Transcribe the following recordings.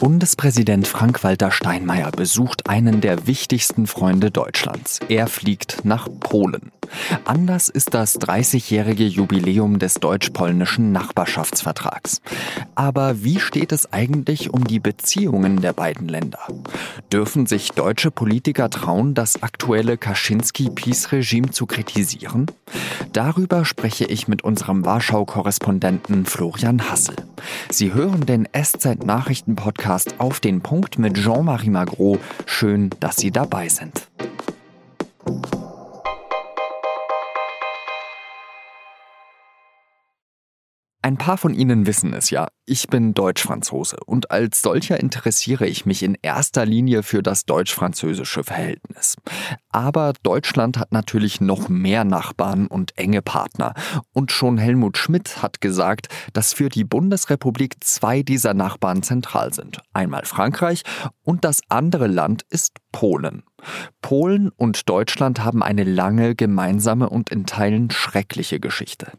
Bundespräsident Frank-Walter Steinmeier besucht einen der wichtigsten Freunde Deutschlands. Er fliegt nach Polen. Anders ist das 30-jährige Jubiläum des deutsch-polnischen Nachbarschaftsvertrags. Aber wie steht es eigentlich um die Beziehungen der beiden Länder? Dürfen sich deutsche Politiker trauen, das aktuelle Kaczynski-Peace-Regime zu kritisieren? Darüber spreche ich mit unserem Warschau-Korrespondenten Florian Hassel. Sie hören den SZ-Nachrichten-Podcast auf den Punkt mit Jean-Marie Magro. Schön, dass Sie dabei sind. Ein paar von Ihnen wissen es ja. Ich bin Deutsch-Franzose und als solcher interessiere ich mich in erster Linie für das deutsch-französische Verhältnis. Aber Deutschland hat natürlich noch mehr Nachbarn und enge Partner. Und schon Helmut Schmidt hat gesagt, dass für die Bundesrepublik zwei dieser Nachbarn zentral sind. Einmal Frankreich und das andere Land ist Polen. Polen und Deutschland haben eine lange gemeinsame und in Teilen schreckliche Geschichte.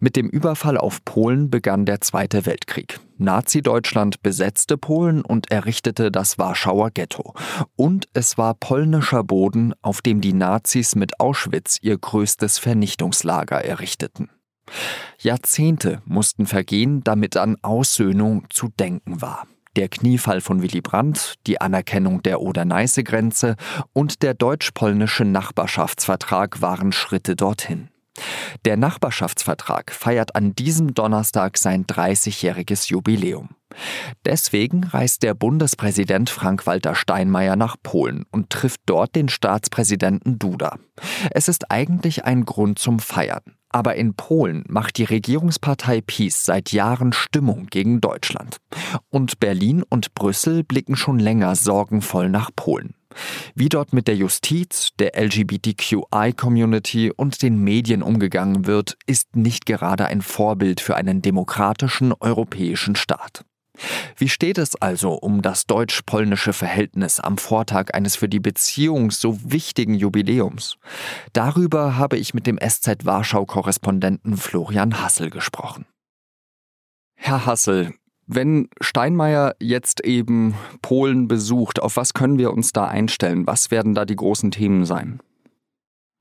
Mit dem Überfall auf Polen begann der Zweite Weltkrieg. Nazi-Deutschland besetzte Polen und errichtete das Warschauer Ghetto. Und es war polnischer Boden, auf dem die Nazis mit Auschwitz ihr größtes Vernichtungslager errichteten. Jahrzehnte mussten vergehen, damit an Aussöhnung zu denken war der Kniefall von Willy Brandt, die Anerkennung der Oder-Neiße-Grenze und der deutsch-polnische Nachbarschaftsvertrag waren Schritte dorthin. Der Nachbarschaftsvertrag feiert an diesem Donnerstag sein 30-jähriges Jubiläum. Deswegen reist der Bundespräsident Frank-Walter Steinmeier nach Polen und trifft dort den Staatspräsidenten Duda. Es ist eigentlich ein Grund zum Feiern. Aber in Polen macht die Regierungspartei PiS seit Jahren Stimmung gegen Deutschland. Und Berlin und Brüssel blicken schon länger sorgenvoll nach Polen. Wie dort mit der Justiz, der LGBTQI-Community und den Medien umgegangen wird, ist nicht gerade ein Vorbild für einen demokratischen europäischen Staat. Wie steht es also um das deutsch-polnische Verhältnis am Vortag eines für die Beziehung so wichtigen Jubiläums? Darüber habe ich mit dem SZ Warschau-Korrespondenten Florian Hassel gesprochen. Herr Hassel, wenn Steinmeier jetzt eben Polen besucht, auf was können wir uns da einstellen? Was werden da die großen Themen sein?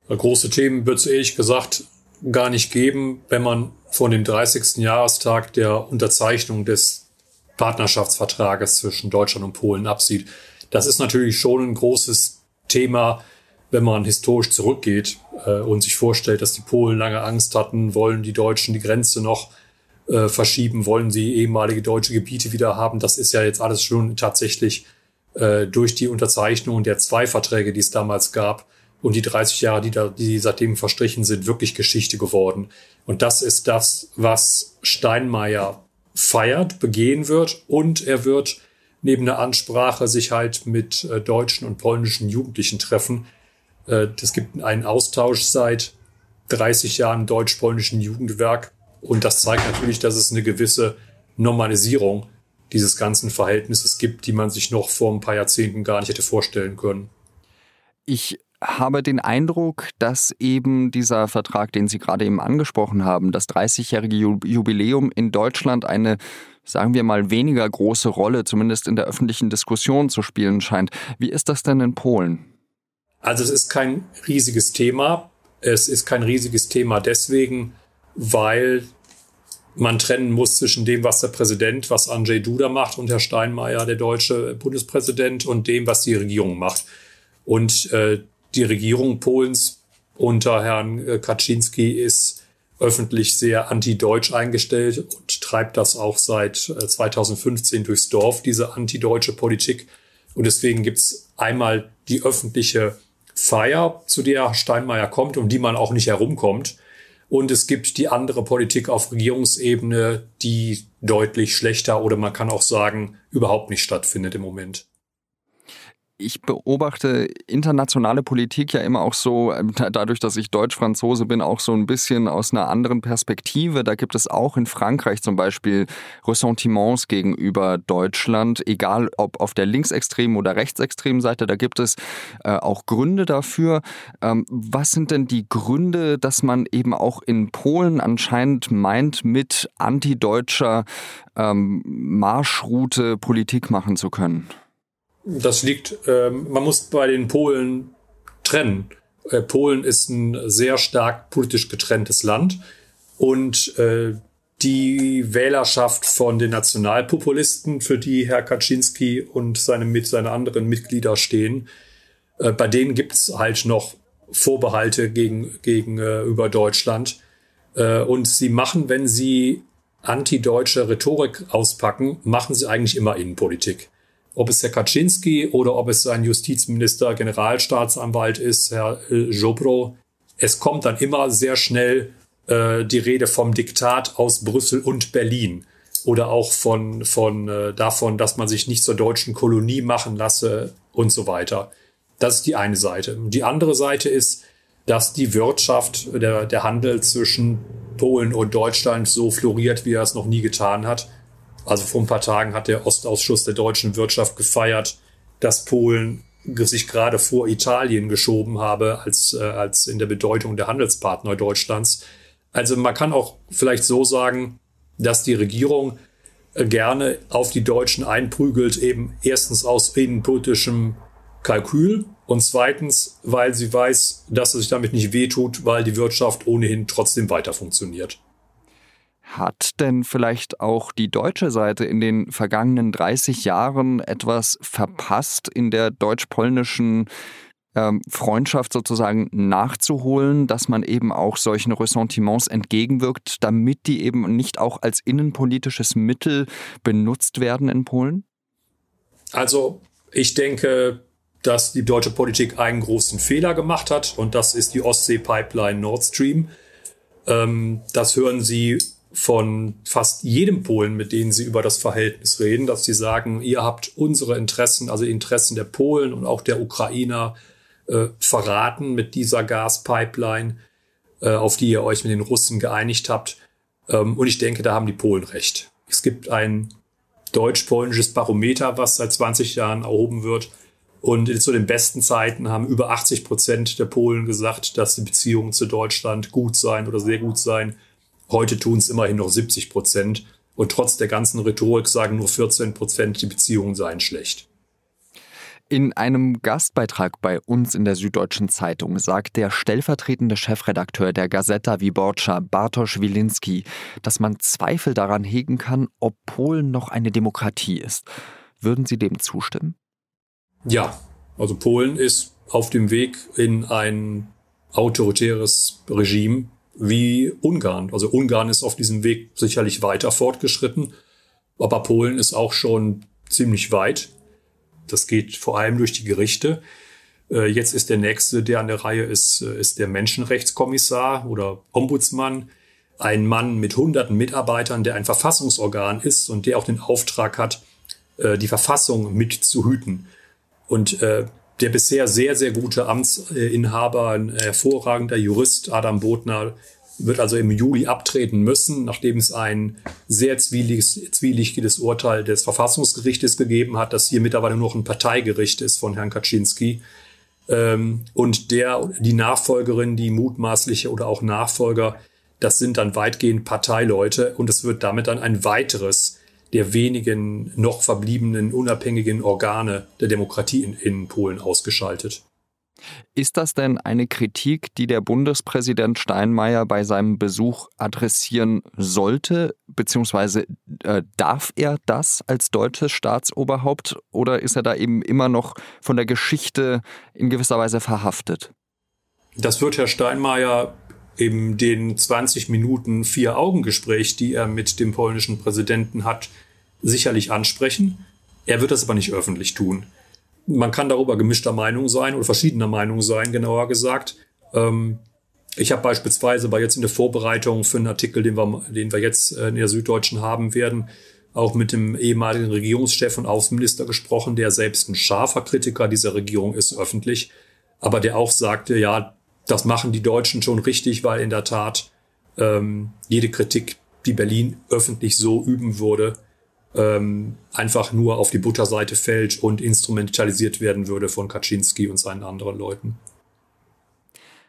Große Themen wird es ehrlich gesagt gar nicht geben, wenn man von dem 30. Jahrestag der Unterzeichnung des Partnerschaftsvertrages zwischen Deutschland und Polen absieht. Das ist natürlich schon ein großes Thema, wenn man historisch zurückgeht äh, und sich vorstellt, dass die Polen lange Angst hatten, wollen die Deutschen die Grenze noch äh, verschieben, wollen sie ehemalige deutsche Gebiete wieder haben. Das ist ja jetzt alles schon tatsächlich äh, durch die Unterzeichnung der zwei Verträge, die es damals gab, und die 30 Jahre, die, da, die seitdem verstrichen sind, wirklich Geschichte geworden. Und das ist das, was Steinmeier feiert, begehen wird. Und er wird neben der Ansprache sich halt mit äh, deutschen und polnischen Jugendlichen treffen. Äh, es gibt einen Austausch seit 30 Jahren deutsch-polnischen Jugendwerk und das zeigt natürlich, dass es eine gewisse Normalisierung dieses ganzen Verhältnisses gibt, die man sich noch vor ein paar Jahrzehnten gar nicht hätte vorstellen können. Ich habe den Eindruck, dass eben dieser Vertrag, den Sie gerade eben angesprochen haben, das 30-jährige Jubiläum in Deutschland eine, sagen wir mal, weniger große Rolle, zumindest in der öffentlichen Diskussion zu spielen scheint. Wie ist das denn in Polen? Also es ist kein riesiges Thema. Es ist kein riesiges Thema deswegen, weil man trennen muss zwischen dem, was der Präsident, was Andrzej Duda macht und Herr Steinmeier, der deutsche Bundespräsident, und dem, was die Regierung macht. Und äh, die Regierung Polens unter Herrn äh, Kaczynski ist öffentlich sehr anti-deutsch eingestellt und treibt das auch seit 2015 äh, durchs Dorf, diese anti-deutsche Politik. Und deswegen gibt's einmal die öffentliche Feier, zu der Steinmeier kommt, um die man auch nicht herumkommt. Und es gibt die andere Politik auf Regierungsebene, die deutlich schlechter oder man kann auch sagen, überhaupt nicht stattfindet im Moment. Ich beobachte internationale Politik ja immer auch so, ähm, dadurch, dass ich Deutsch-Franzose bin, auch so ein bisschen aus einer anderen Perspektive. Da gibt es auch in Frankreich zum Beispiel Ressentiments gegenüber Deutschland, egal ob auf der linksextremen oder rechtsextremen Seite. Da gibt es äh, auch Gründe dafür. Ähm, was sind denn die Gründe, dass man eben auch in Polen anscheinend meint, mit antideutscher ähm, Marschroute Politik machen zu können? Das liegt, ähm, man muss bei den Polen trennen. Äh, Polen ist ein sehr stark politisch getrenntes Land und äh, die Wählerschaft von den Nationalpopulisten, für die Herr Kaczynski und seine, mit, seine anderen Mitglieder stehen, äh, bei denen gibt's halt noch Vorbehalte gegen, gegenüber äh, Deutschland. Und sie machen, wenn sie antideutsche Rhetorik auspacken, machen sie eigentlich immer Innenpolitik ob es Herr Kaczynski oder ob es sein Justizminister, Generalstaatsanwalt ist, Herr äh, Jobro. Es kommt dann immer sehr schnell äh, die Rede vom Diktat aus Brüssel und Berlin oder auch von, von äh, davon, dass man sich nicht zur deutschen Kolonie machen lasse und so weiter. Das ist die eine Seite. Die andere Seite ist, dass die Wirtschaft, der, der Handel zwischen Polen und Deutschland so floriert, wie er es noch nie getan hat also vor ein paar Tagen hat der Ostausschuss der deutschen Wirtschaft gefeiert, dass Polen sich gerade vor Italien geschoben habe als, äh, als in der Bedeutung der Handelspartner Deutschlands. Also man kann auch vielleicht so sagen, dass die Regierung äh, gerne auf die Deutschen einprügelt, eben erstens aus innenpolitischem Kalkül und zweitens, weil sie weiß, dass es sich damit nicht wehtut, weil die Wirtschaft ohnehin trotzdem weiter funktioniert. Hat denn vielleicht auch die deutsche Seite in den vergangenen 30 Jahren etwas verpasst in der deutsch-polnischen ähm, Freundschaft sozusagen nachzuholen, dass man eben auch solchen Ressentiments entgegenwirkt, damit die eben nicht auch als innenpolitisches Mittel benutzt werden in Polen? Also ich denke, dass die deutsche Politik einen großen Fehler gemacht hat und das ist die Ostsee-Pipeline Nord Stream. Ähm, das hören Sie von fast jedem Polen, mit denen sie über das Verhältnis reden, dass sie sagen, ihr habt unsere Interessen, also Interessen der Polen und auch der Ukrainer äh, verraten mit dieser Gaspipeline, äh, auf die ihr euch mit den Russen geeinigt habt. Ähm, und ich denke, da haben die Polen recht. Es gibt ein deutsch-polnisches Barometer, was seit 20 Jahren erhoben wird. Und zu den besten Zeiten haben über 80 Prozent der Polen gesagt, dass die Beziehungen zu Deutschland gut seien oder sehr gut seien. Heute tun es immerhin noch 70 Prozent. Und trotz der ganzen Rhetorik sagen nur 14 Prozent, die Beziehungen seien schlecht. In einem Gastbeitrag bei uns in der Süddeutschen Zeitung sagt der stellvertretende Chefredakteur der Gazeta Wyborcza, Bartosz Wilinski, dass man Zweifel daran hegen kann, ob Polen noch eine Demokratie ist. Würden Sie dem zustimmen? Ja, also Polen ist auf dem Weg in ein autoritäres Regime, wie Ungarn. Also Ungarn ist auf diesem Weg sicherlich weiter fortgeschritten, aber Polen ist auch schon ziemlich weit. Das geht vor allem durch die Gerichte. Äh, jetzt ist der nächste, der an der Reihe ist, äh, ist der Menschenrechtskommissar oder Ombudsmann. Ein Mann mit hunderten Mitarbeitern, der ein Verfassungsorgan ist und der auch den Auftrag hat, äh, die Verfassung mitzuhüten. Und der bisher sehr, sehr gute Amtsinhaber, ein hervorragender Jurist, Adam Bodner, wird also im Juli abtreten müssen, nachdem es ein sehr zwielichtiges Urteil des Verfassungsgerichtes gegeben hat, das hier mittlerweile nur noch ein Parteigericht ist von Herrn Kaczynski. Ähm, und der, die Nachfolgerin, die mutmaßliche oder auch Nachfolger, das sind dann weitgehend Parteileute und es wird damit dann ein weiteres der wenigen noch verbliebenen unabhängigen Organe der Demokratie in, in Polen ausgeschaltet. Ist das denn eine Kritik, die der Bundespräsident Steinmeier bei seinem Besuch adressieren sollte, beziehungsweise äh, darf er das als deutsches Staatsoberhaupt oder ist er da eben immer noch von der Geschichte in gewisser Weise verhaftet? Das wird Herr Steinmeier in den 20 Minuten Vier-Augen-Gespräch, die er mit dem polnischen Präsidenten hat, sicherlich ansprechen. Er wird das aber nicht öffentlich tun. Man kann darüber gemischter Meinung sein oder verschiedener Meinung sein, genauer gesagt. Ähm, ich habe beispielsweise bei jetzt in der Vorbereitung für einen Artikel, den wir, den wir jetzt äh, in der Süddeutschen haben werden, auch mit dem ehemaligen Regierungschef und Außenminister gesprochen, der selbst ein scharfer Kritiker dieser Regierung ist, öffentlich, aber der auch sagte, ja, das machen die Deutschen schon richtig, weil in der Tat ähm, jede Kritik, die Berlin öffentlich so üben würde, ähm, einfach nur auf die Butterseite fällt und instrumentalisiert werden würde von Kaczynski und seinen anderen Leuten.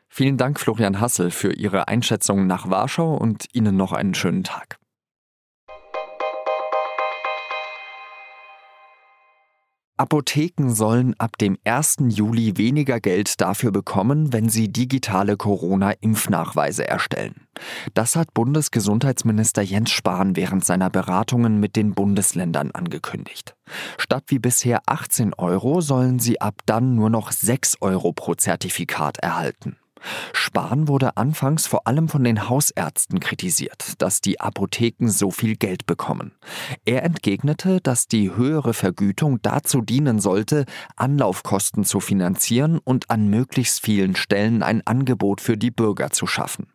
Vielen Dank, Florian Hassel, für Ihre Einschätzung nach Warschau und Ihnen noch einen schönen Tag. Apotheken sollen ab dem 1. Juli weniger Geld dafür bekommen, wenn sie digitale Corona-Impfnachweise erstellen. Das hat Bundesgesundheitsminister Jens Spahn während seiner Beratungen mit den Bundesländern angekündigt. Statt wie bisher 18 Euro sollen sie ab dann nur noch 6 Euro pro Zertifikat erhalten. Spahn wurde anfangs vor allem von den Hausärzten kritisiert, dass die Apotheken so viel Geld bekommen. Er entgegnete, dass die höhere Vergütung dazu dienen sollte, Anlaufkosten zu finanzieren und an möglichst vielen Stellen ein Angebot für die Bürger zu schaffen.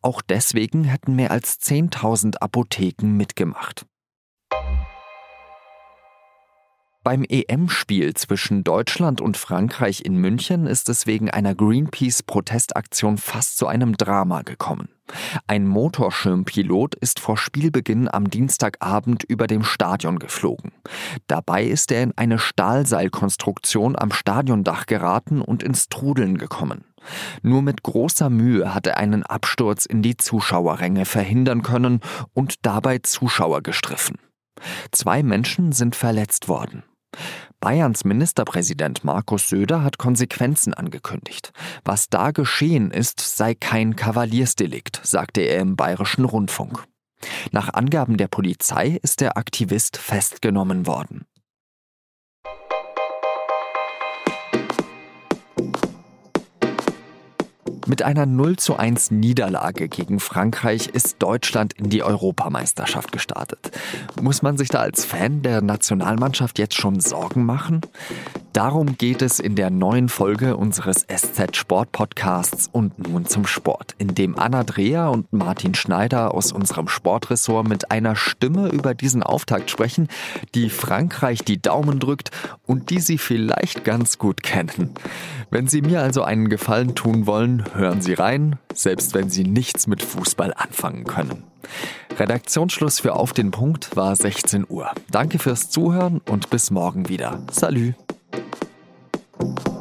Auch deswegen hätten mehr als 10.000 Apotheken mitgemacht. Beim EM-Spiel zwischen Deutschland und Frankreich in München ist es wegen einer Greenpeace-Protestaktion fast zu einem Drama gekommen. Ein Motorschirmpilot ist vor Spielbeginn am Dienstagabend über dem Stadion geflogen. Dabei ist er in eine Stahlseilkonstruktion am Stadiondach geraten und ins Trudeln gekommen. Nur mit großer Mühe hat er einen Absturz in die Zuschauerränge verhindern können und dabei Zuschauer gestriffen. Zwei Menschen sind verletzt worden. Bayerns Ministerpräsident Markus Söder hat Konsequenzen angekündigt. Was da geschehen ist, sei kein Kavaliersdelikt, sagte er im bayerischen Rundfunk. Nach Angaben der Polizei ist der Aktivist festgenommen worden. Mit einer 0 zu 1 Niederlage gegen Frankreich ist Deutschland in die Europameisterschaft gestartet. Muss man sich da als Fan der Nationalmannschaft jetzt schon Sorgen machen? Darum geht es in der neuen Folge unseres SZ Sport Podcasts und nun zum Sport, in dem Anna Dreher und Martin Schneider aus unserem Sportressort mit einer Stimme über diesen Auftakt sprechen, die Frankreich die Daumen drückt und die sie vielleicht ganz gut kennen. Wenn Sie mir also einen Gefallen tun wollen, hören Sie rein, selbst wenn Sie nichts mit Fußball anfangen können. Redaktionsschluss für Auf den Punkt war 16 Uhr. Danke fürs Zuhören und bis morgen wieder. Salü. Thank you.